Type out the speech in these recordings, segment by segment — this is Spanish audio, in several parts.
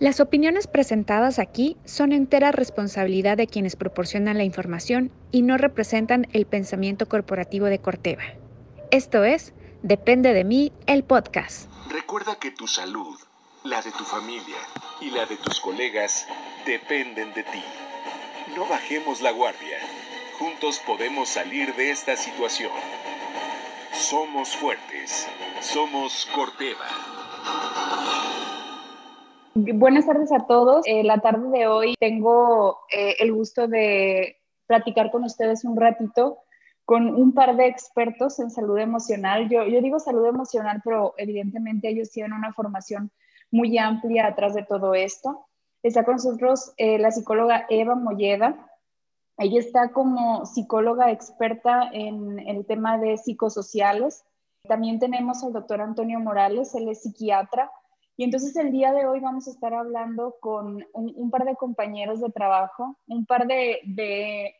Las opiniones presentadas aquí son entera responsabilidad de quienes proporcionan la información y no representan el pensamiento corporativo de Corteva. Esto es Depende de mí, el podcast. Recuerda que tu salud, la de tu familia y la de tus colegas dependen de ti. No bajemos la guardia. Juntos podemos salir de esta situación. Somos fuertes. Somos Corteva. Buenas tardes a todos. Eh, la tarde de hoy tengo eh, el gusto de platicar con ustedes un ratito con un par de expertos en salud emocional. Yo, digo salud emocional, pero evidentemente ellos tienen una formación muy amplia atrás de todo esto. Está con nosotros eh, la psicóloga Eva Molleda. Ella está como psicóloga experta en el tema de psicosociales. También tenemos al doctor Antonio Morales, él es psiquiatra y entonces el día de hoy vamos a estar hablando con un, par de compañeros de trabajo, un par de,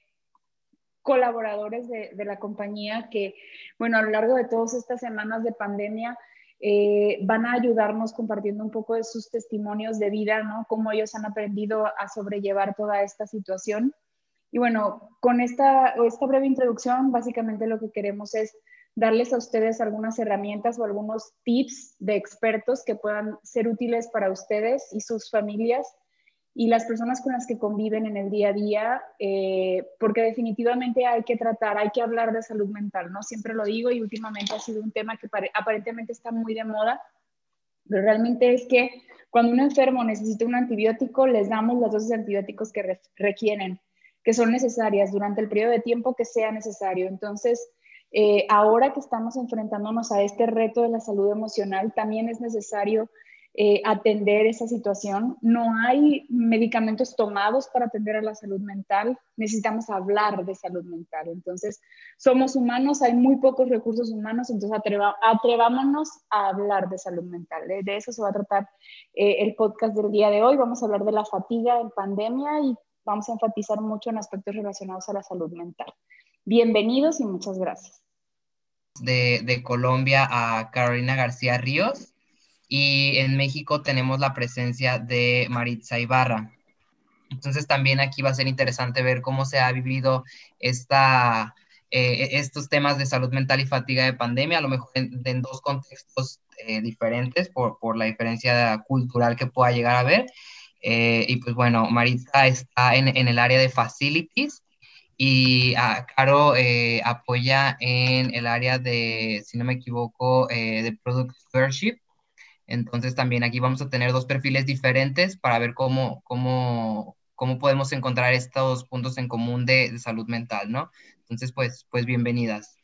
colaboradores de, la compañía que, bueno, a lo largo de todas estas semanas de pandemia eh, van a ayudarnos compartiendo un poco de sus testimonios de vida, ¿no? Cómo ellos han aprendido a sobrellevar toda esta situación. Y bueno, con esta, esta breve introducción, básicamente lo que queremos es darles a ustedes algunas herramientas o algunos tips de expertos que puedan ser útiles para ustedes y sus familias y las personas con las que conviven en el día a día, eh, porque definitivamente hay que tratar, hay que hablar de salud mental, ¿no? Siempre lo digo y últimamente ha sido un tema que aparentemente está muy de moda, pero realmente es que cuando un enfermo necesita un antibiótico, les damos las dosis de antibióticos que requieren, que son necesarias durante el periodo de tiempo que sea necesario. Entonces, eh, ahora que estamos enfrentándonos a este reto de la salud emocional, también es necesario eh, atender esa situación. No hay medicamentos tomados para atender a la salud mental, necesitamos hablar de salud mental. Entonces, somos humanos, hay muy pocos recursos humanos, entonces atrevámonos a hablar de salud mental. De, eso se va a tratar eh, el podcast del día de hoy. Vamos a hablar de la fatiga en pandemia y vamos a enfatizar mucho en aspectos relacionados a la salud mental. Bienvenidos y muchas gracias. De, Colombia a Carolina García Ríos y en México tenemos la presencia de Maritza Ibarra. Entonces también aquí va a ser interesante ver cómo se ha vivido esta, eh, estos temas de salud mental y fatiga de pandemia, a lo mejor en, dos contextos eh, diferentes por, por, la diferencia cultural que pueda llegar a haber. Eh, y pues bueno, Maritza está en, en el área de facilities y a Caro eh, apoya en el área de, si no me equivoco, eh, de Product Stewardship. Entonces también aquí vamos a tener dos perfiles diferentes para ver cómo, cómo, cómo podemos encontrar estos puntos en común de, de salud mental, ¿no? Entonces, pues, pues bienvenidas.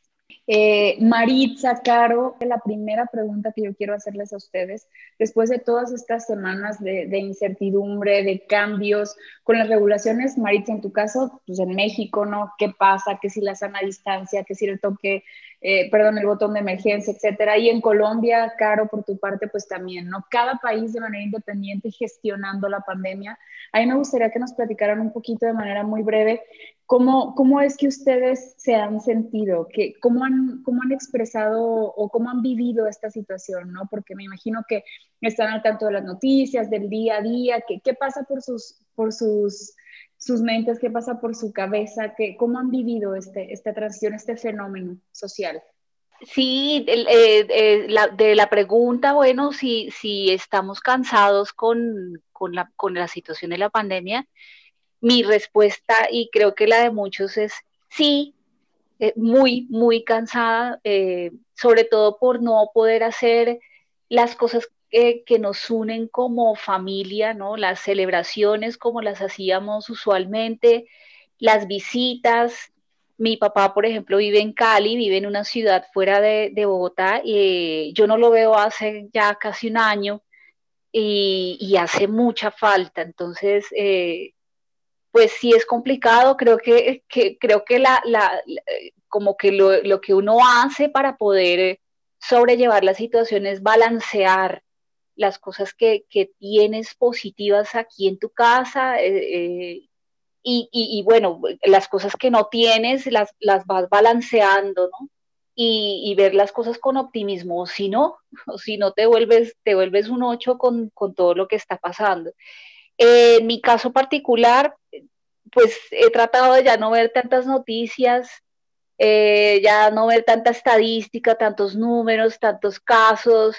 Eh, Maritza, Caro, la primera pregunta que yo quiero hacerles a ustedes, después de todas estas semanas de, incertidumbre, de cambios con las regulaciones, Maritza, en tu caso, pues en México, ¿no? ¿Qué pasa? ¿Qué si la sana distancia? ¿Qué si el toque, eh, perdón, el botón de emergencia, etcétera? Y en Colombia, Caro, por tu parte, pues también, ¿no? Cada país de manera independiente gestionando la pandemia. A mí me gustaría que nos platicaran un poquito de manera muy breve ¿Cómo, ¿Cómo, es que ustedes se han sentido? ¿Qué, cómo, han, ¿Cómo han expresado o cómo han vivido esta situación? ¿no? Porque me imagino que están al tanto de las noticias, del día a día, ¿qué, qué pasa por, sus, por sus, sus mentes? ¿Qué pasa por su cabeza? ¿Qué, ¿Cómo han vivido este, esta transición, este fenómeno social? Sí, eh, de la pregunta, bueno, si, si estamos cansados con, con, la, con la situación de la pandemia, mi respuesta, y creo que la de muchos, es sí, eh, muy, muy cansada, eh, sobre todo por no poder hacer las cosas que nos unen como familia, ¿no? Las celebraciones como las hacíamos usualmente, las visitas. Mi papá, por ejemplo, vive en Cali, vive en una ciudad fuera de, Bogotá, y yo no lo veo hace ya casi un año y, hace mucha falta. Entonces, eh, pues sí es complicado, creo que, creo que la, como que lo, que uno hace para poder sobrellevar la situación es balancear las cosas que, tienes positivas aquí en tu casa eh, eh, y, bueno, las cosas que no tienes las, las vas balanceando, ¿no? y, ver las cosas con optimismo, si no, si no te vuelves, te vuelves un 8 con, con todo lo que está pasando. en mi caso particular, pues he tratado de ya no ver tantas noticias, eh, ya no ver tanta estadística, tantos números, tantos casos,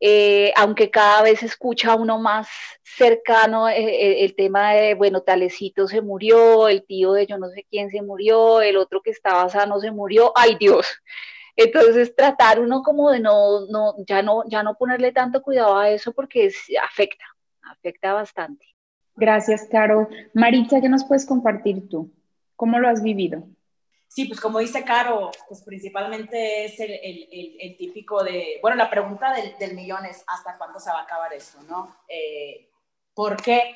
eh, aunque cada vez escucha uno más cercano eh, el tema de, bueno, talecito se murió, el tío de yo no sé quién se murió, el otro que estaba sano se murió, ay Dios. Entonces tratar uno como de no, no, ya no, ya no ponerle tanto cuidado a eso porque afecta, afecta bastante. Gracias, Caro. Maritza, ¿qué nos puedes compartir tú? ¿Cómo lo has vivido? Sí, pues como dice Caro, pues principalmente es el, el, el, típico de, bueno, la pregunta del, del, millón es, ¿hasta cuándo se va a acabar esto, no? Eh, ¿Por qué?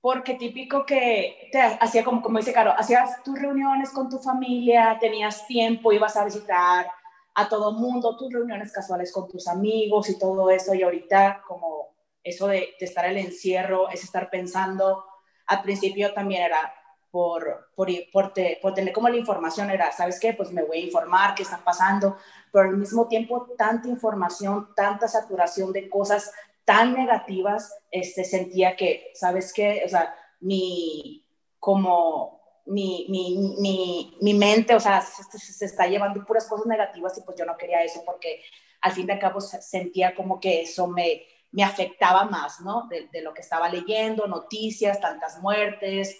Porque típico que te hacía como, como dice Caro, hacías tus reuniones con tu familia, tenías tiempo, ibas a visitar a todo mundo, tus reuniones casuales con tus amigos y todo eso, y ahorita como eso de, de estar el encierro, es estar pensando, al principio también era, por, por, por, por, tener como la información era, ¿sabes qué? Pues me voy a informar qué está pasando, pero al mismo tiempo tanta información, tanta saturación de cosas tan negativas, este, sentía que, ¿sabes qué? O sea, mi, como, mi, mi, mi, mi mente, o sea, se, se, está llevando puras cosas negativas y pues yo no quería eso porque al fin de cabo sentía como que eso me, me afectaba más, ¿no? De, de lo que estaba leyendo, noticias, tantas muertes,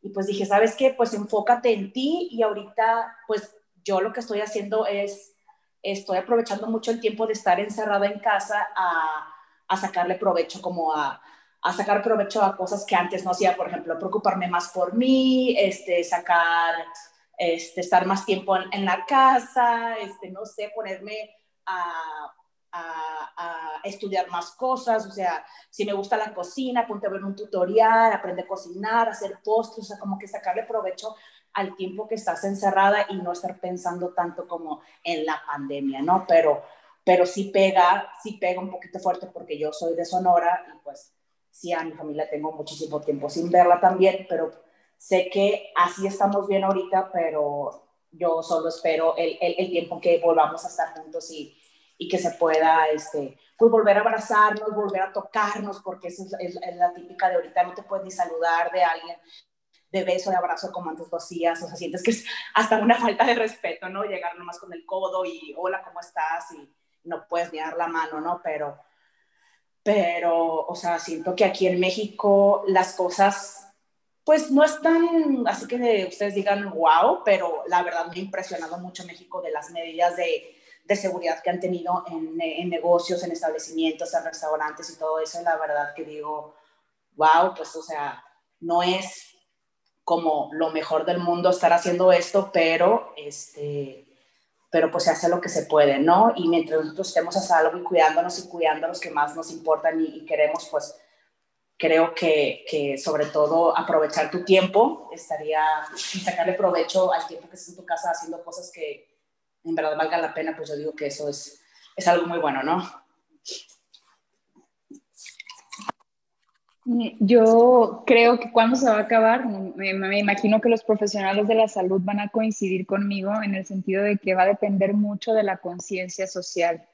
y pues dije, ¿sabes qué? Pues enfócate en ti y ahorita pues yo lo que estoy haciendo es, estoy aprovechando mucho el tiempo de estar encerrada en casa a, a sacarle provecho como a, a, sacar provecho a cosas que antes no hacía, por ejemplo, preocuparme más por mí, este, sacar, este, estar más tiempo en, en la casa, este, no sé, ponerme a a, estudiar más cosas, o sea, si me gusta la cocina, ponte a ver un tutorial, aprende a cocinar, hacer postres, o sea, como que sacarle provecho al tiempo que estás encerrada y no estar pensando tanto como en la pandemia, ¿no? Pero, pero sí pega, sí pega un poquito fuerte porque yo soy de Sonora y pues sí a mi familia tengo muchísimo tiempo sin verla también, pero sé que así estamos bien ahorita, pero yo solo espero el, el, el tiempo que volvamos a estar juntos y, y que se pueda, este, pues volver a abrazarnos, volver a tocarnos, porque esa es, la típica de ahorita, no te puedes ni saludar de alguien de beso, de abrazo como antes lo hacías, o sea, sientes que es hasta una falta de respeto, ¿no? Llegar nomás con el codo y hola, ¿cómo estás? Y no puedes ni dar la mano, ¿no? Pero, pero, o sea, siento que aquí en México las cosas, pues no están, así que ustedes digan, wow, pero la verdad me ha impresionado mucho México de las medidas de de seguridad que han tenido en, negocios, en establecimientos, en restaurantes y todo eso, la verdad que digo, wow, pues o sea, no es como lo mejor del mundo estar haciendo esto, pero este pero pues se hace lo que se puede, ¿no? Y mientras nosotros estemos a salvo y cuidándonos y cuidando a los que más nos importan y, queremos, pues creo que, que, sobre todo aprovechar tu tiempo estaría y sacarle provecho al tiempo que estás en tu casa haciendo cosas que, en verdad valga la pena, pues yo digo que eso es, es algo muy bueno, ¿no? Yo creo que cuando se va a acabar, me, imagino que los profesionales de la salud van a coincidir conmigo en el sentido de que va a depender mucho de la conciencia social,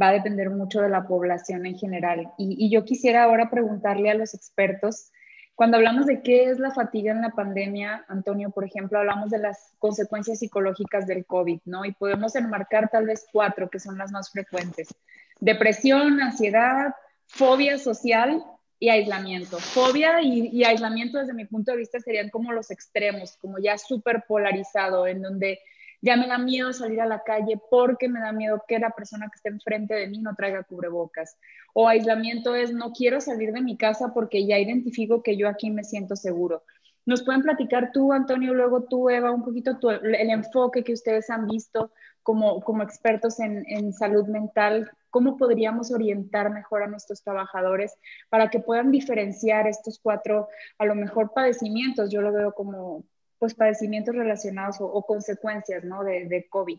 va a depender mucho de la población en general. Y, yo quisiera ahora preguntarle a los expertos cuando hablamos de qué es la fatiga en la pandemia, Antonio, por ejemplo, hablamos de las consecuencias psicológicas del COVID, ¿no? Y podemos enmarcar tal vez cuatro que son las más frecuentes. Depresión, ansiedad, fobia social y aislamiento. Fobia y, aislamiento desde mi punto de vista serían como los extremos, como ya súper polarizado, en donde ya me da miedo salir a la calle porque me da miedo que la persona que esté enfrente de mí no traiga cubrebocas. O aislamiento es no quiero salir de mi casa porque ya identifico que yo aquí me siento seguro. ¿Nos pueden platicar tú, Antonio, luego tú, Eva, un poquito el enfoque que ustedes han visto como, como expertos en, en salud mental? ¿Cómo podríamos orientar mejor a nuestros trabajadores para que puedan diferenciar estos cuatro, a lo mejor, padecimientos? Yo lo veo como, pues padecimientos relacionados o, consecuencias ¿no? de, COVID.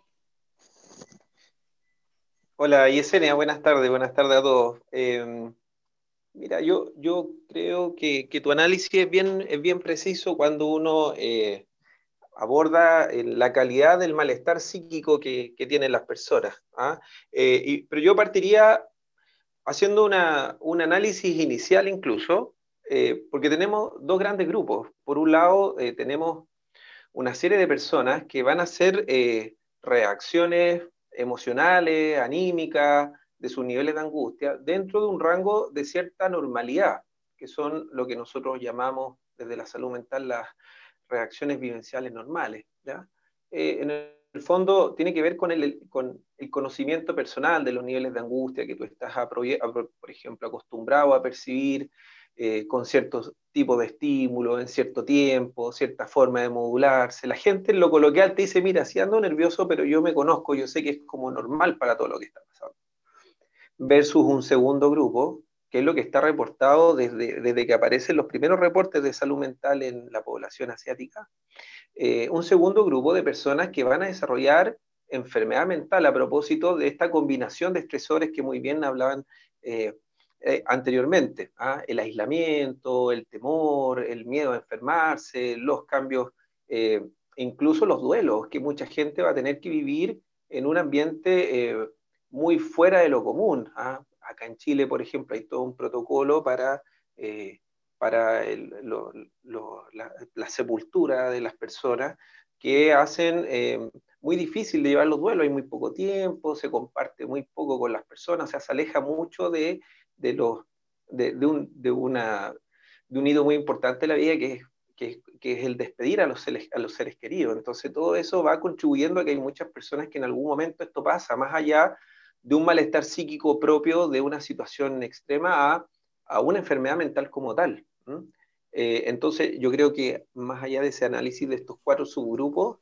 Hola Yesenia, buenas tardes, buenas tardes a todos. Em, mira, yo, yo creo que, que, tu análisis es bien, es bien preciso cuando uno eh, aborda la calidad del malestar psíquico que, tienen las personas. ¿ah? pero yo partiría haciendo un análisis inicial incluso, porque tenemos dos grandes grupos. Por un lado, tenemos una serie de personas que van a hacer reacciones emocionales, anímicas, de sus niveles de angustia, dentro de un rango de cierta normalidad, que son lo que nosotros llamamos desde la salud mental las reacciones vivenciales normales. Eh, en el fondo tiene que ver con el, con el, conocimiento personal de los niveles de angustia que tú estás, por ejemplo, acostumbrado a percibir eh, con cierto tipo de estímulo, en cierto tiempo, cierta forma de modularse. La gente en lo coloquial te dice, mira, sí ando nervioso, pero yo me conozco, yo sé que es como normal para todo lo que está pasando. Versus un segundo grupo, que es lo que está reportado desde, desde que aparecen los primeros reportes de salud mental en la población asiática. Eh, un segundo grupo de personas que van a desarrollar enfermedad mental a propósito de esta combinación de estresores que muy bien hablaban eh, eh, anteriormente, ¿ah? el aislamiento, el temor, el miedo a enfermarse, los cambios, eh, incluso los duelos, que mucha gente va a tener que vivir en un ambiente eh, muy fuera de lo común. ¿ah? Acá en Chile, por ejemplo, hay todo un protocolo para, para la, la, sepultura de las personas que hacen muy difícil de llevar los duelos, hay muy poco tiempo, se comparte muy poco con las personas, o sea, se aleja mucho de de, los, de, un, de, una, de un hito muy importante de la vida que es, que, que es el despedir a los, seres, a los seres queridos. Entonces todo eso va contribuyendo a que hay muchas personas que en algún momento esto pasa, más allá de un malestar psíquico propio de una situación extrema a, a una enfermedad mental como tal. Eh, entonces yo creo que más allá de ese análisis de estos cuatro subgrupos,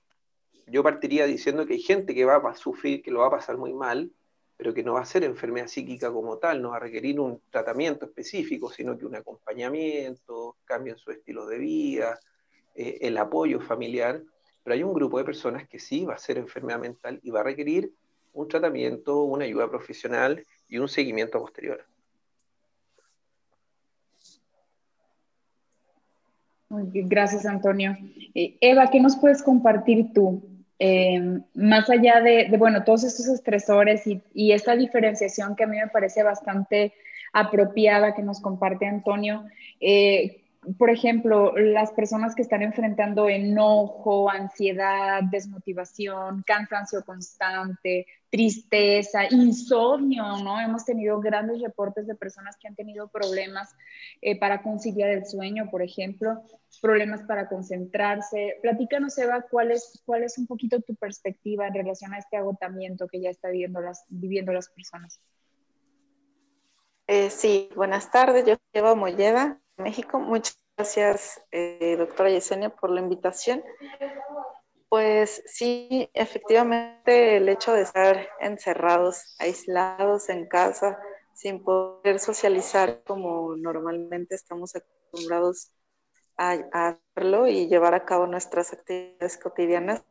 yo partiría diciendo que hay gente que va a sufrir, que lo va a pasar muy mal, pero que no va a ser enfermedad psíquica como tal, no va a requerir un tratamiento específico, sino que un acompañamiento, cambio en su estilo de vida, eh, el apoyo familiar, pero hay un grupo de personas que sí va a ser enfermedad mental y va a requerir un tratamiento, una ayuda profesional y un seguimiento posterior. Gracias, Antonio. Eh, Eva, ¿qué nos puedes compartir tú? Eh, más allá de, bueno, todos estos estresores y, esta diferenciación que a mí me parece bastante apropiada que nos comparte Antonio, eh, por ejemplo, las personas que están enfrentando enojo, ansiedad, desmotivación, cansancio constante, tristeza, insomnio, ¿no? Hemos tenido grandes reportes de personas que han tenido problemas eh, para conciliar el sueño, por ejemplo, problemas para concentrarse. Platícanos, Eva, ¿cuál es, cuál es un poquito tu perspectiva en relación a este agotamiento que ya están viviendo las, las personas. Eh, sí, buenas tardes. Yo soy Eva Molleda, México. Muchas gracias, eh, doctora Yesenia, por la invitación. Pues sí, efectivamente el hecho de estar encerrados, aislados en casa, sin poder socializar como normalmente estamos acostumbrados a, hacerlo y llevar a cabo nuestras actividades cotidianas,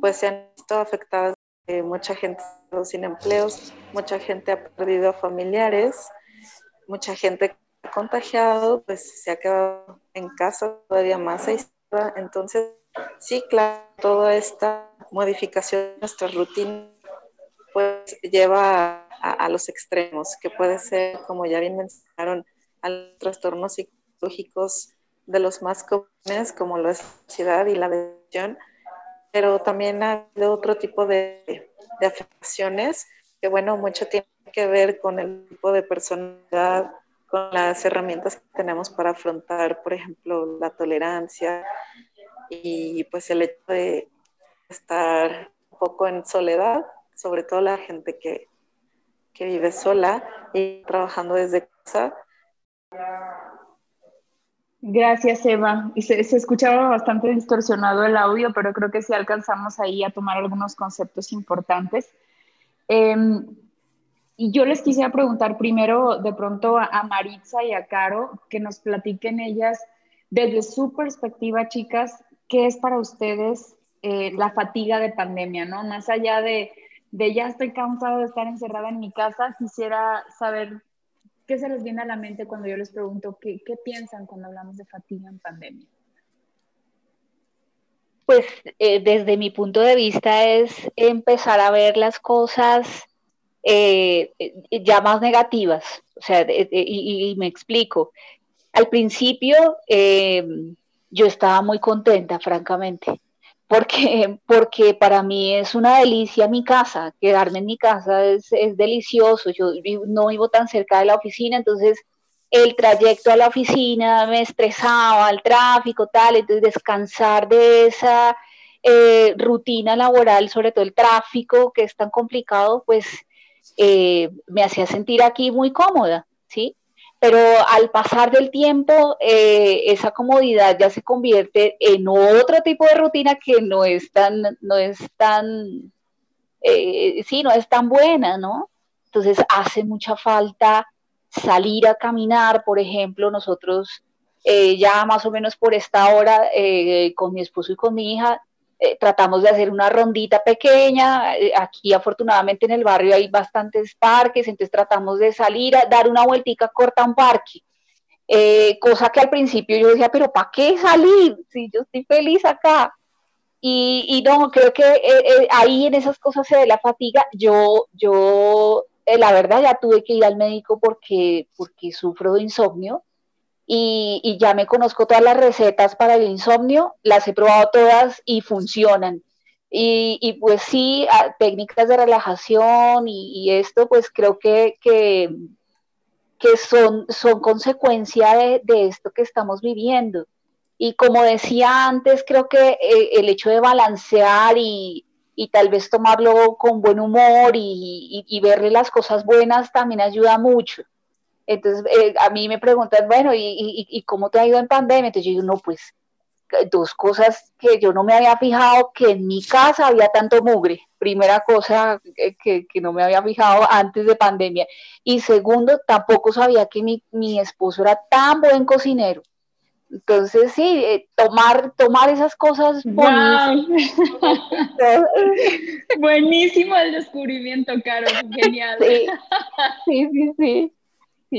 pues se han visto afectadas. Eh, mucha gente sin empleos, mucha gente ha perdido familiares, mucha gente contagiado, pues se ha quedado en casa todavía más aislada. Entonces, sí, claro, toda esta modificación de nuestra rutina, pues lleva a, los extremos, que puede ser, como ya bien mencionaron, a los trastornos psicológicos de los más comunes, como la ansiedad y la depresión, pero también hay otro tipo de, de que, bueno, mucho tiene que ver con el tipo de personalidad, con las herramientas que tenemos para afrontar, por ejemplo, la tolerancia y pues el hecho de estar un poco en soledad, sobre todo la gente que, que vive sola y trabajando desde casa. Gracias, Eva. Y se, se, escuchaba bastante distorsionado el audio, pero creo que sí alcanzamos ahí a tomar algunos conceptos importantes. Eh, y yo les quisiera preguntar primero de pronto a, Maritza y a Caro que nos platiquen ellas desde su perspectiva, chicas, qué es para ustedes eh, la fatiga de pandemia, ¿no? Más allá de, de ya estoy cansado de estar encerrada en mi casa, quisiera saber qué se les viene a la mente cuando yo les pregunto qué, qué piensan cuando hablamos de fatiga en pandemia. pues eh, desde mi punto de vista es empezar a ver las cosas eh, ya más negativas. O sea, y, me explico. Al principio yo estaba muy contenta, francamente, porque, porque para mí es una delicia mi casa, quedarme en mi casa es, es delicioso, yo no vivo tan cerca de la oficina, entonces el trayecto a la oficina me estresaba, el tráfico, tal, entonces descansar de esa eh, rutina laboral, sobre todo el tráfico que es tan complicado, pues eh, me hacía sentir aquí muy cómoda, ¿sí? Pero al pasar del tiempo, eh, esa comodidad ya se convierte en otro tipo de rutina que no es tan, no es tan, sí, no es tan buena, ¿no? Entonces hace mucha falta salir a caminar, por ejemplo, nosotros eh, ya más o menos por esta hora eh, con mi esposo y con mi hija eh, tratamos de hacer una rondita pequeña. aquí afortunadamente en el barrio hay bastantes parques, entonces tratamos de salir a dar una vueltica corta a un parque. cosa que al principio yo decía, pero ¿para qué salir? Si yo estoy feliz acá. Y, y no, creo que ahí en esas cosas se ve la fatiga. Yo, yo eh, la verdad ya tuve que ir al médico porque, porque sufro de insomnio y, ya me conozco todas las recetas para el insomnio, las he probado todas y funcionan. Y, pues sí, técnicas de relajación y, esto, pues creo que, que, son, son consecuencia de, esto que estamos viviendo. Y como decía antes, creo que eh, el hecho de balancear y, y tal vez tomarlo con buen humor y, verle las cosas buenas también ayuda mucho. Entonces, eh, a mí me preguntan, bueno, ¿y, cómo te ha ido en pandemia? Entonces yo digo, no, pues dos cosas que yo no me había fijado, que en mi casa había tanto mugre. Primera cosa que, no me había fijado antes de pandemia. Y segundo, tampoco sabía que mi, mi esposo era tan buen cocinero. Entonces, sí, eh, tomar, tomar esas cosas bonitas. Buenísimo el descubrimiento, Caro, genial. Sí, sí, sí, sí,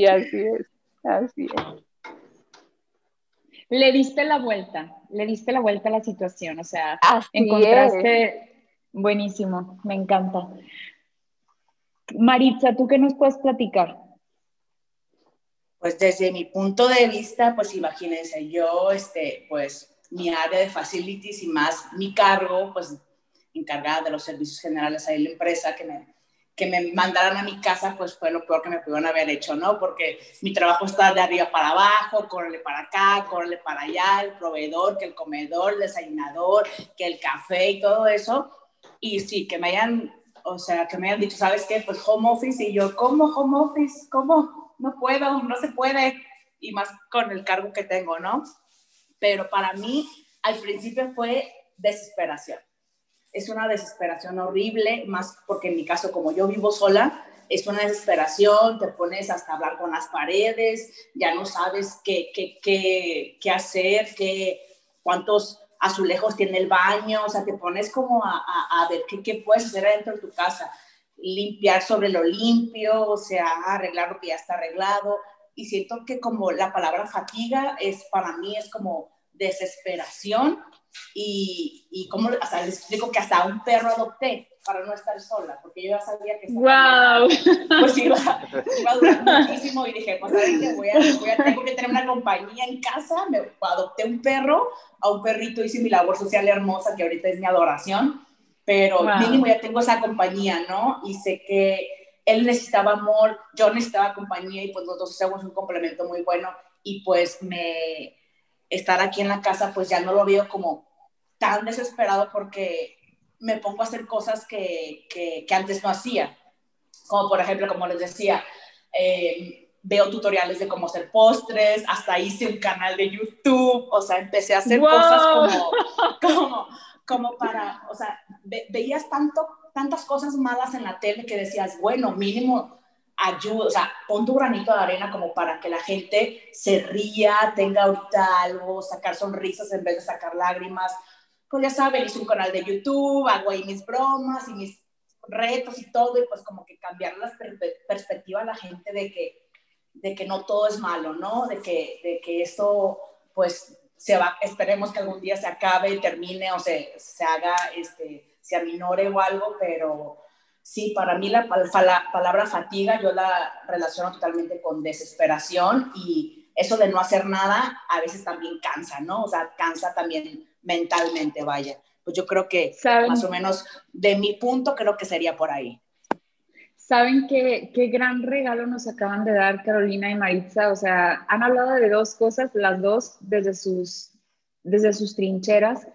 así es, así es. Le diste la vuelta, le diste la vuelta a la situación, o sea, encontraste, buenísimo, me encanta. Maritza, ¿tú qué nos puedes platicar? Pues desde mi punto de vista, pues imagínense, yo, este, pues mi área de facilities y más mi cargo, pues encargada de los servicios generales ahí en la empresa, que me, que me mandaran a mi casa, pues fue lo peor que me pudieron haber hecho, ¿no? Porque mi trabajo está de arriba para abajo, correle para acá, correle para allá, el proveedor, que el comedor, el desayunador, que el café y todo eso. Y sí, que me hayan, o sea, que me hayan dicho, ¿sabes qué? Pues home office. Y yo, ¿cómo home office? ¿Cómo? no puedo, no se puede, y más con el cargo que tengo, ¿no? Pero para mí, al principio fue desesperación. Es una desesperación horrible, más porque en mi caso, como yo vivo sola, es una desesperación, te pones hasta hablar con las paredes, ya no sabes qué, qué, qué, qué hacer, qué, cuántos azulejos tiene el baño, o sea, te pones como a, a, a ver qué, qué puedes hacer adentro de tu casa limpiar sobre lo limpio, o sea, arreglar lo que ya está arreglado. Y siento que como la palabra fatiga es para mí es como desesperación y, y como, hasta les explico que hasta un perro adopté para no estar sola, porque yo ya sabía que wow. pues iba, iba, a durar muchísimo y dije, pues ¿saben que voy a, voy a, tengo que tener una compañía en casa, me adopté un perro, a un perrito hice mi labor social hermosa, que ahorita es mi adoración, pero mínimo ya tengo esa compañía, ¿no? Y sé que él necesitaba amor, yo necesitaba compañía y pues los dos hacemos un complemento muy bueno y pues me estar aquí en la casa pues ya no lo veo como tan desesperado porque me pongo a hacer cosas que, que, antes no hacía, como por ejemplo, como les decía, eh, veo tutoriales de cómo hacer postres, hasta hice un canal de YouTube, o sea, empecé a hacer cosas como, como como para, o sea, veías tanto, tantas cosas malas en la tele que decías, bueno, mínimo ayuda, o sea, pon tu granito de arena como para que la gente se ría, tenga ahorita algo, sacar sonrisas en vez de sacar lágrimas. Pues ya saben, hice un canal de YouTube, hago ahí mis bromas y mis retos y todo, y pues como que cambiar la perspectiva a la gente de que, de que no todo es malo, ¿no? De que, de que esto, pues se va, esperemos que algún día se acabe, termine o se, se haga, este, se aminore o algo, pero sí, para mí la, la palabra fatiga yo la relaciono totalmente con desesperación y eso de no hacer nada a veces también cansa, ¿no? O sea, cansa también mentalmente, vaya. Pues yo creo que más o menos de mi punto creo que sería por ahí. Saben qué, qué gran regalo nos acaban de dar Carolina y Maritza. O sea, han hablado de dos cosas, las dos desde sus, desde sus trincheras,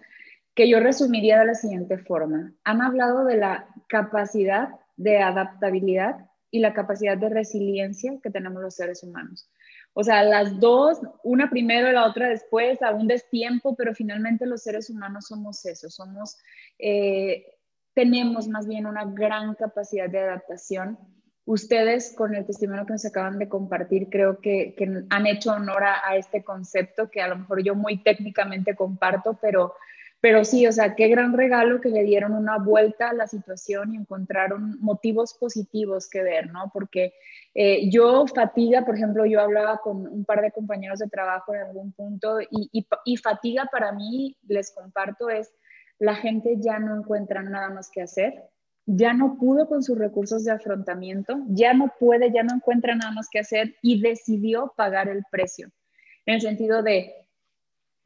que yo resumiría de la siguiente forma. Han hablado de la capacidad de adaptabilidad y la capacidad de resiliencia que tenemos los seres humanos. O sea, las dos, una primero y la otra después, a un destiempo, pero finalmente los seres humanos somos eso, somos, eh, tenemos más bien una gran capacidad de adaptación. Ustedes, con el testimonio que nos acaban de compartir, creo que, han hecho honor a, este concepto que a lo mejor yo muy técnicamente comparto, pero, pero sí, o sea, qué gran regalo que le dieron una vuelta a la situación y encontraron motivos positivos que ver, ¿no? Porque eh, yo fatiga, por ejemplo, yo hablaba con un par de compañeros de trabajo en algún punto y, y, fatiga para mí, les comparto, es la gente ya no encuentra nada más que hacer, ya no pudo con sus recursos de afrontamiento, ya no puede, ya no encuentra nada más que hacer y decidió pagar el precio. En el sentido de,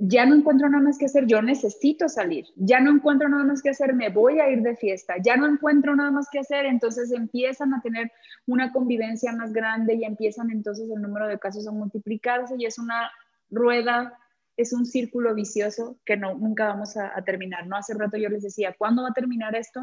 ya no encuentro nada más que hacer, yo necesito salir, ya no encuentro nada más que hacer, me voy a ir de fiesta, ya no encuentro nada más que hacer, entonces empiezan a tener una convivencia más grande y empiezan entonces el número de casos a multiplicarse y es una rueda, es un círculo vicioso que no, nunca vamos a, terminar, ¿no? Hace rato yo les decía, ¿cuándo va a terminar esto?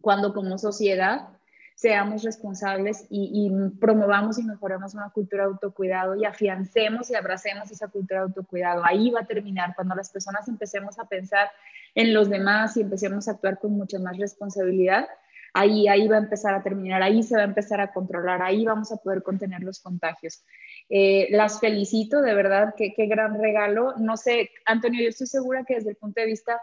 Cuando como sociedad seamos responsables y, promovamos y mejoremos una cultura de autocuidado y afiancemos y abracemos esa cultura de autocuidado. Ahí va a terminar cuando las personas empecemos a pensar en los demás y empecemos a actuar con mucha más responsabilidad. Ahí, ahí va a empezar a terminar, ahí se va a empezar a controlar, ahí vamos a poder contener los contagios. Eh, las felicito, de verdad, qué, qué gran regalo. No sé, Antonio, yo estoy segura que desde el punto de vista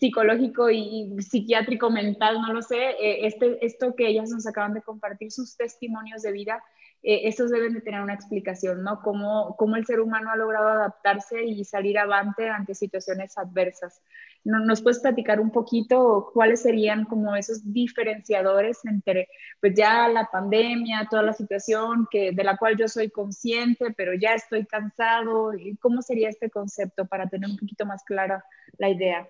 psicológico y psiquiátrico mental, no lo sé, eh, este, esto que ellas nos acaban de compartir, sus testimonios de vida, eh, estos deben de tener una explicación, ¿no? Cómo, cómo, el ser humano ha logrado adaptarse y salir avante ante situaciones adversas. ¿Nos puedes platicar un poquito cuáles serían como esos diferenciadores entre, pues ya la pandemia, toda la situación que, de la cual yo soy consciente, pero ya estoy cansado? ¿Cómo sería este concepto para tener un poquito más clara la idea?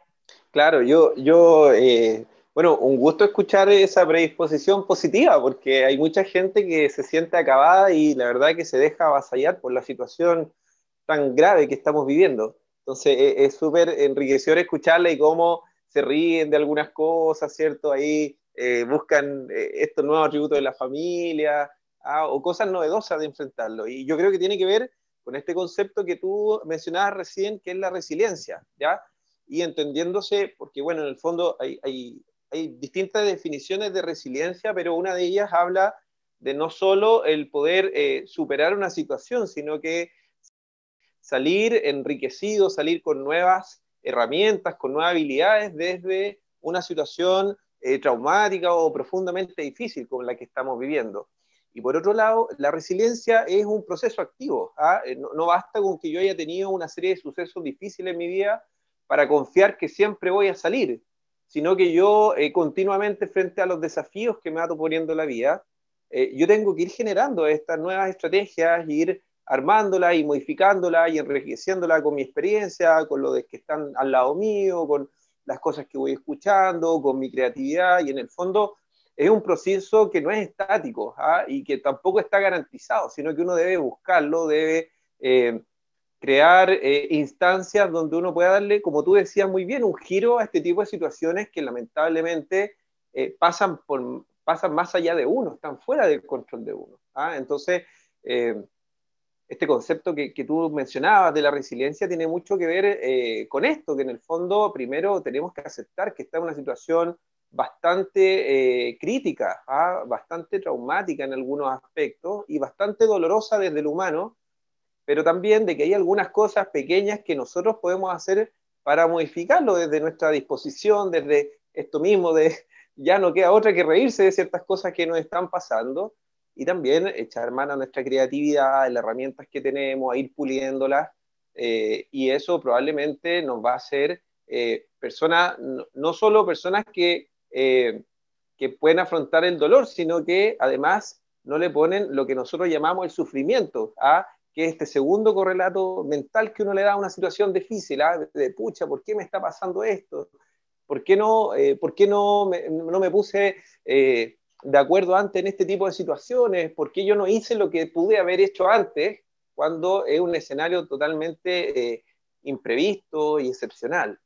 Claro, yo, yo eh, bueno, un gusto escuchar esa predisposición positiva, porque hay mucha gente que se siente acabada y la verdad que se deja avasallar por la situación tan grave que estamos viviendo. Entonces e, es súper enriquecedor escucharla y cómo se ríen de algunas cosas, ¿cierto? Ahí eh, buscan eh, estos nuevos atributos de la familia ah, o cosas novedosas de enfrentarlo. Y yo creo que tiene que ver con este concepto que tú mencionabas recién, que es la resiliencia, ¿ya? Y entendiéndose, porque bueno, en el fondo hay, hay, hay, distintas definiciones de resiliencia, pero una de ellas habla de no solo el poder eh, superar una situación, sino que salir enriquecido, salir con nuevas herramientas, con nuevas habilidades desde una situación eh, traumática o profundamente difícil como la que estamos viviendo. Y por otro lado, la resiliencia es un proceso activo. ¿ah? Eh, no, no, basta con que yo haya tenido una serie de sucesos difíciles en mi vida para confiar que siempre voy a salir, sino que yo eh, continuamente frente a los desafíos que me va poniendo la vida, eh, yo tengo que ir generando estas nuevas estrategias, ir armándolas y modificándolas y enriqueciéndolas con mi experiencia, con lo de que están al lado mío, con las cosas que voy escuchando, con mi creatividad y en el fondo es un proceso que no es estático ¿ah? y que tampoco está garantizado, sino que uno debe buscarlo, debe eh, crear eh, instancias donde uno pueda darle, como tú decías muy bien, un giro a este tipo de situaciones que lamentablemente eh, pasan, por, pasan más allá de uno, están fuera del control de uno. ¿ah? Entonces, eh, este concepto que, que, tú mencionabas de la resiliencia tiene mucho que ver con esto, que en el fondo primero tenemos que aceptar que está en una situación bastante crítica, ¿ah? bastante traumática en algunos aspectos y bastante dolorosa desde el humano, pero también de que hay algunas cosas pequeñas que nosotros podemos hacer para modificarlo desde nuestra disposición, desde esto mismo de ya no queda otra que reírse de ciertas cosas que nos están pasando y también echar mano a nuestra creatividad, a las herramientas que tenemos, a ir puliéndolas eh, y eso probablemente nos va a hacer eh, personas, no, solo personas que, que pueden afrontar el dolor, sino que además no le ponen lo que nosotros llamamos el sufrimiento, ¿ah? Que es este segundo correlato mental que uno le da a una situación difícil, ¿ah? de, pucha, ¿por qué me está pasando esto? ¿Por qué no, ¿por qué no, me, no me puse de acuerdo antes en este tipo de situaciones? ¿Por qué yo no hice lo que pude haber hecho antes cuando es un escenario totalmente eh, imprevisto y excepcional?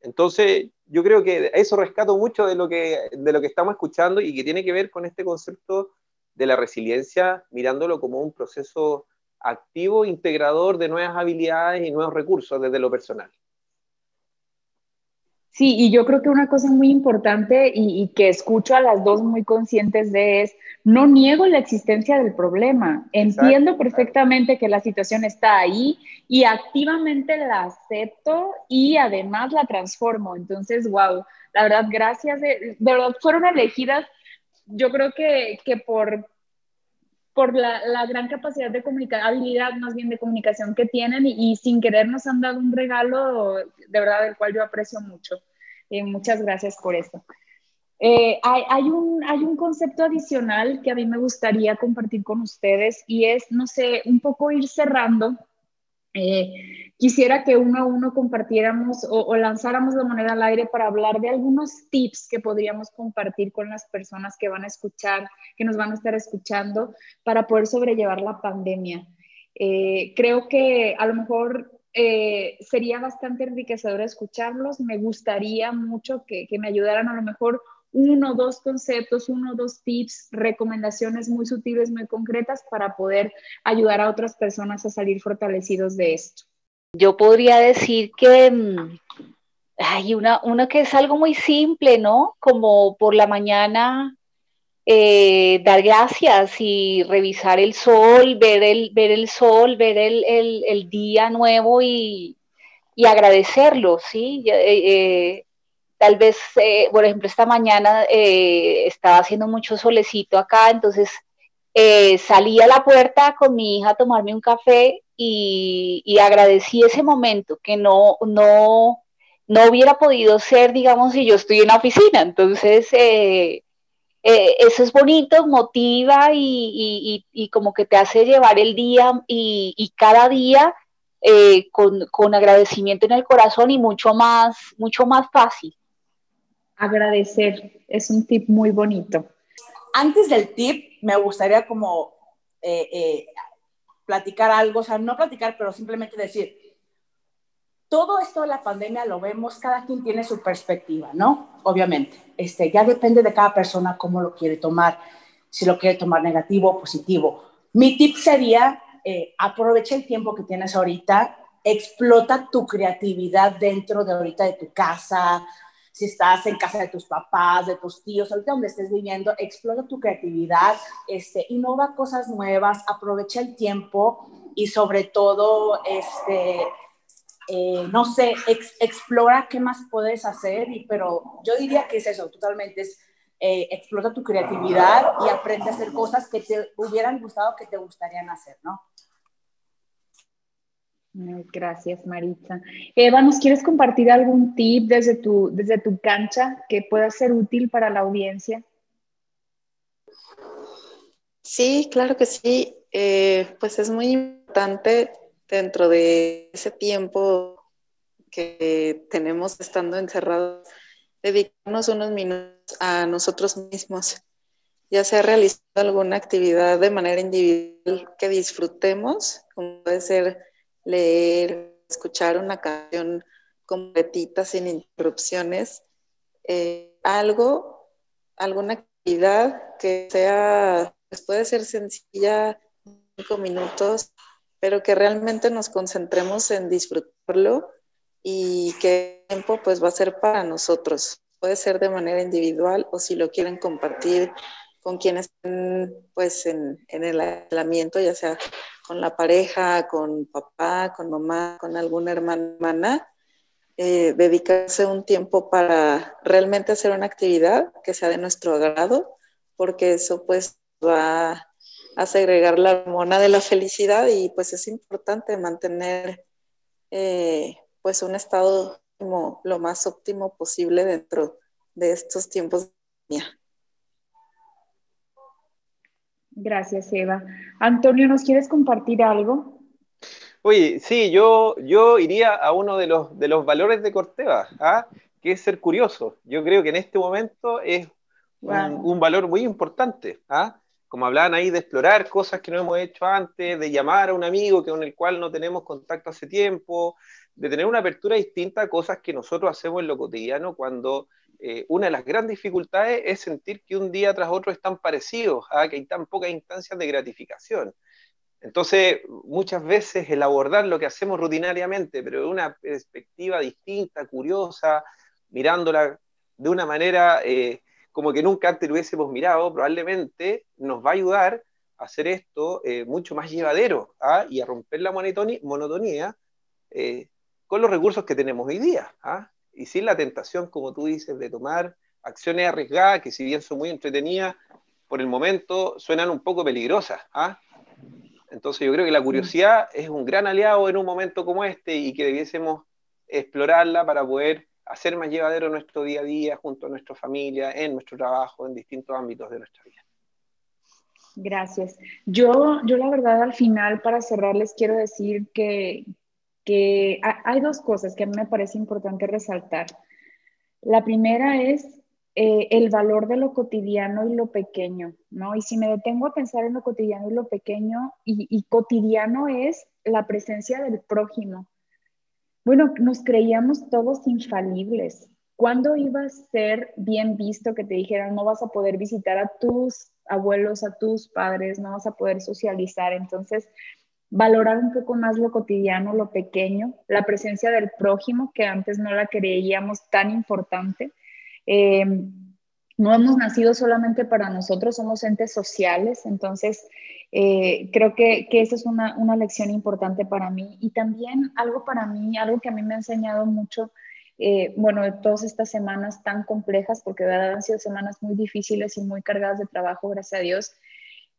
Entonces, yo creo que eso rescato mucho de lo, que, de lo que estamos escuchando y que tiene que ver con este concepto de la resiliencia, mirándolo como un proceso activo, integrador de nuevas habilidades y nuevos recursos desde lo personal. Sí, y yo creo que una cosa muy importante y, que escucho a las dos muy conscientes de es, no niego la existencia del problema, entiendo perfectamente que la situación está ahí y activamente la acepto y además la transformo. Entonces, wow, la verdad, gracias, de, verdad fueron elegidas, yo creo que, que por, por la, gran capacidad de comunicación, habilidad más bien de comunicación que tienen y, sin querer nos han dado un regalo de verdad del cual yo aprecio mucho. Eh, muchas gracias por esto. Eh, hay, un, hay un concepto adicional que a mí me gustaría compartir con ustedes y es, no sé, un poco ir cerrando. Eh, quisiera que uno a uno compartiéramos o, o, lanzáramos de manera al aire para hablar de algunos tips que podríamos compartir con las personas que van a escuchar, que nos van a estar escuchando para poder sobrellevar la pandemia. Eh, creo que a lo mejor eh, sería bastante enriquecedor escucharlos. Me gustaría mucho que, que me ayudaran a lo mejor uno o dos conceptos, uno o dos tips, recomendaciones muy sutiles, muy concretas para poder ayudar a otras personas a salir fortalecidos de esto. Yo podría decir que mm, hay una, una que es algo muy simple, ¿no? Como por la mañana eh, dar gracias y revisar el sol, ver el, ver el sol, ver el, el, día nuevo y, y, agradecerlo, ¿sí? Eh, tal vez, eh, por ejemplo, esta mañana estaba haciendo mucho solecito acá, entonces salí a la puerta con mi hija a tomarme un café y, agradecí ese momento que no, no, no hubiera podido ser, digamos, si yo estoy en la oficina. Entonces, eh, eh, eso es bonito, motiva y, como que te hace llevar el día y, cada día eh, con, con, agradecimiento en el corazón y mucho más, mucho más fácil. Agradecer es un tip muy bonito. Antes del tip, me gustaría como platicar algo, o sea, no platicar, pero simplemente decir, todo esto de la pandemia lo vemos, cada quien tiene su perspectiva, ¿no? Obviamente, este, ya depende de cada persona cómo lo quiere tomar, si lo quiere tomar negativo o positivo. Mi tip sería, eh, aprovecha el tiempo que tienes ahorita, explota tu creatividad dentro de ahorita de tu casa, si estás en casa de tus papás, de tus tíos, ahorita donde estés viviendo, explota tu creatividad, este, innova cosas nuevas, aprovecha el tiempo y sobre todo, este, eh, no sé, explora qué más puedes hacer, y, pero yo diría que es eso, totalmente, es eh, explota tu creatividad y aprende a hacer cosas que te hubieran gustado, que te gustarían hacer, ¿no? Gracias, Maritza. Eva, ¿nos quieres compartir algún tip desde tu, desde tu cancha que pueda ser útil para la audiencia? Sí, claro que sí. Eh, pues es muy importante dentro de ese tiempo que tenemos estando encerrados, dedicarnos unos minutos a nosotros mismos, ya sea realizando alguna actividad de manera individual que disfrutemos, como puede ser leer, escuchar una canción completita sin interrupciones, eh, algo, alguna actividad que sea, pues puede ser sencilla, cinco minutos, pero que realmente nos concentremos en disfrutarlo y que el tiempo pues va a ser para nosotros. Puede ser de manera individual o si lo quieren compartir con quienes estén pues en, en el aislamiento, ya sea con la pareja, con papá, con mamá, con alguna hermana, eh, dedicarse un tiempo para realmente hacer una actividad que sea de nuestro agrado, porque eso pues va a segregar la hormona de la felicidad y pues es importante mantener eh, pues un estado como lo más óptimo posible dentro de estos tiempos de Gracias, Eva. Antonio, ¿nos quieres compartir algo? Oye, sí, yo, yo iría a uno de los, de los valores de Corteva, ¿ah? que es ser curioso. Yo creo que en este momento es un, valor muy importante. ¿ah? Como hablaban ahí, de explorar cosas que no hemos hecho antes, de llamar a un amigo con el cual no tenemos contacto hace tiempo, de tener una apertura distinta a cosas que nosotros hacemos en lo cotidiano cuando eh, una de las grandes dificultades es sentir que un día tras otro están parecidos, ¿ah? que hay tan pocas instancias de gratificación. Entonces, muchas veces el abordar lo que hacemos rutinariamente, pero de una perspectiva distinta, curiosa, mirándola de una manera eh, como que nunca antes lo hubiésemos mirado, probablemente nos va a ayudar a hacer esto eh, mucho más llevadero ¿ah? y a romper la monotonía con los recursos que tenemos hoy día. ¿ah? Y sin la tentación, como tú dices, de tomar acciones arriesgadas que si bien son muy entretenidas, por el momento suenan un poco peligrosas. ¿ah? Entonces yo creo que la curiosidad es un gran aliado en un momento como este y que debiésemos explorarla para poder hacer más llevadero nuestro día a día junto a nuestra familia, en nuestro trabajo, en distintos ámbitos de nuestra vida. Gracias. Yo, yo la verdad al final, para cerrar, les quiero decir que, que hay dos cosas que a mí me parece importante resaltar. La primera es eh, el valor de lo cotidiano y lo pequeño, ¿no? Y si me detengo a pensar en lo cotidiano y lo pequeño, y, y cotidiano es la presencia del prójimo, bueno, nos creíamos todos infalibles. ¿Cuándo iba a ser bien visto que te dijeran no vas a poder visitar a tus abuelos, a tus padres, no vas a poder socializar? Entonces, valorar un poco más lo cotidiano, lo pequeño, la presencia del prójimo, que antes no la creíamos tan importante. Eh, no hemos nacido solamente para nosotros, somos entes sociales, entonces eh, creo que, que esa es una, una, lección importante para mí y también algo para mí, algo que a mí me ha enseñado mucho, eh, bueno, todas estas semanas tan complejas, porque de verdad han sido semanas muy difíciles y muy cargadas de trabajo, gracias a Dios.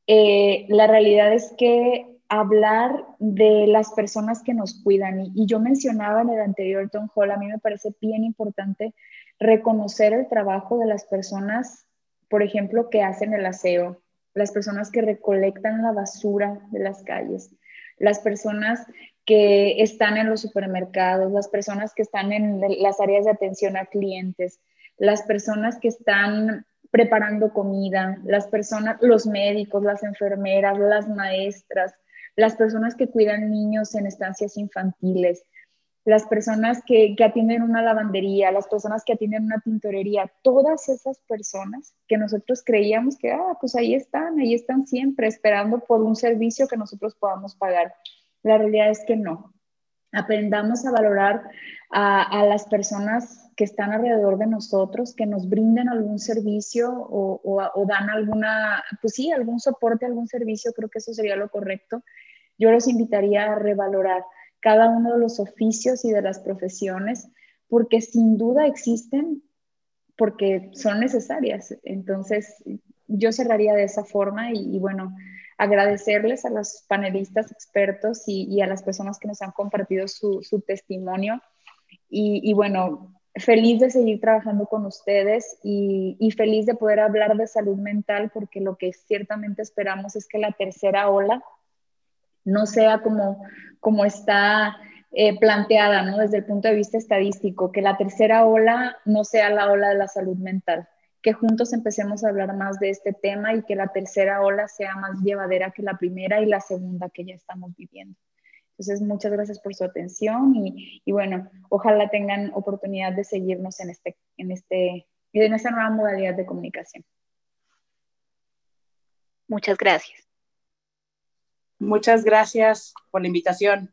Eh, la realidad es que hablar de las personas que nos cuidan, y, yo mencionaba en el anterior Tom Hall, a mí me parece bien importante reconocer el trabajo de las personas, por ejemplo, que hacen el aseo, las personas que recolectan la basura de las calles, las personas que están en los supermercados, las personas que están en las áreas de atención a clientes, las personas que están preparando comida, las personas, los médicos, las enfermeras, las maestras, las personas que cuidan niños en estancias infantiles, las personas que, atienden una lavandería, las personas que atienden una tintorería, todas esas personas que nosotros creíamos que, ah, pues ahí están, ahí están siempre esperando por un servicio que nosotros podamos pagar. La realidad es que no. Aprendamos a valorar a, las personas que están alrededor de nosotros, que nos brinden algún servicio o, o dan alguna, pues sí, algún soporte, algún servicio, creo que eso sería lo correcto. Yo los invitaría a revalorar cada uno de los oficios y de las profesiones, porque sin duda existen, porque son necesarias. Entonces, yo cerraría de esa forma y, bueno, agradecerles a los panelistas expertos y, a las personas que nos han compartido su, testimonio. Y, bueno, feliz de seguir trabajando con ustedes y, y, feliz de poder hablar de salud mental porque lo que ciertamente esperamos es que la tercera ola no sea como, como está eh, planteada ¿no? desde el punto de vista estadístico, que la tercera ola no sea la ola de la salud mental, que juntos empecemos a hablar más de este tema y que la tercera ola sea más llevadera que la primera y la segunda que ya estamos viviendo. Entonces, muchas gracias por su atención y, y bueno, ojalá tengan oportunidad de seguirnos en, este, en, este, en esta nueva modalidad de comunicación. Muchas gracias. Muchas gracias por la invitación.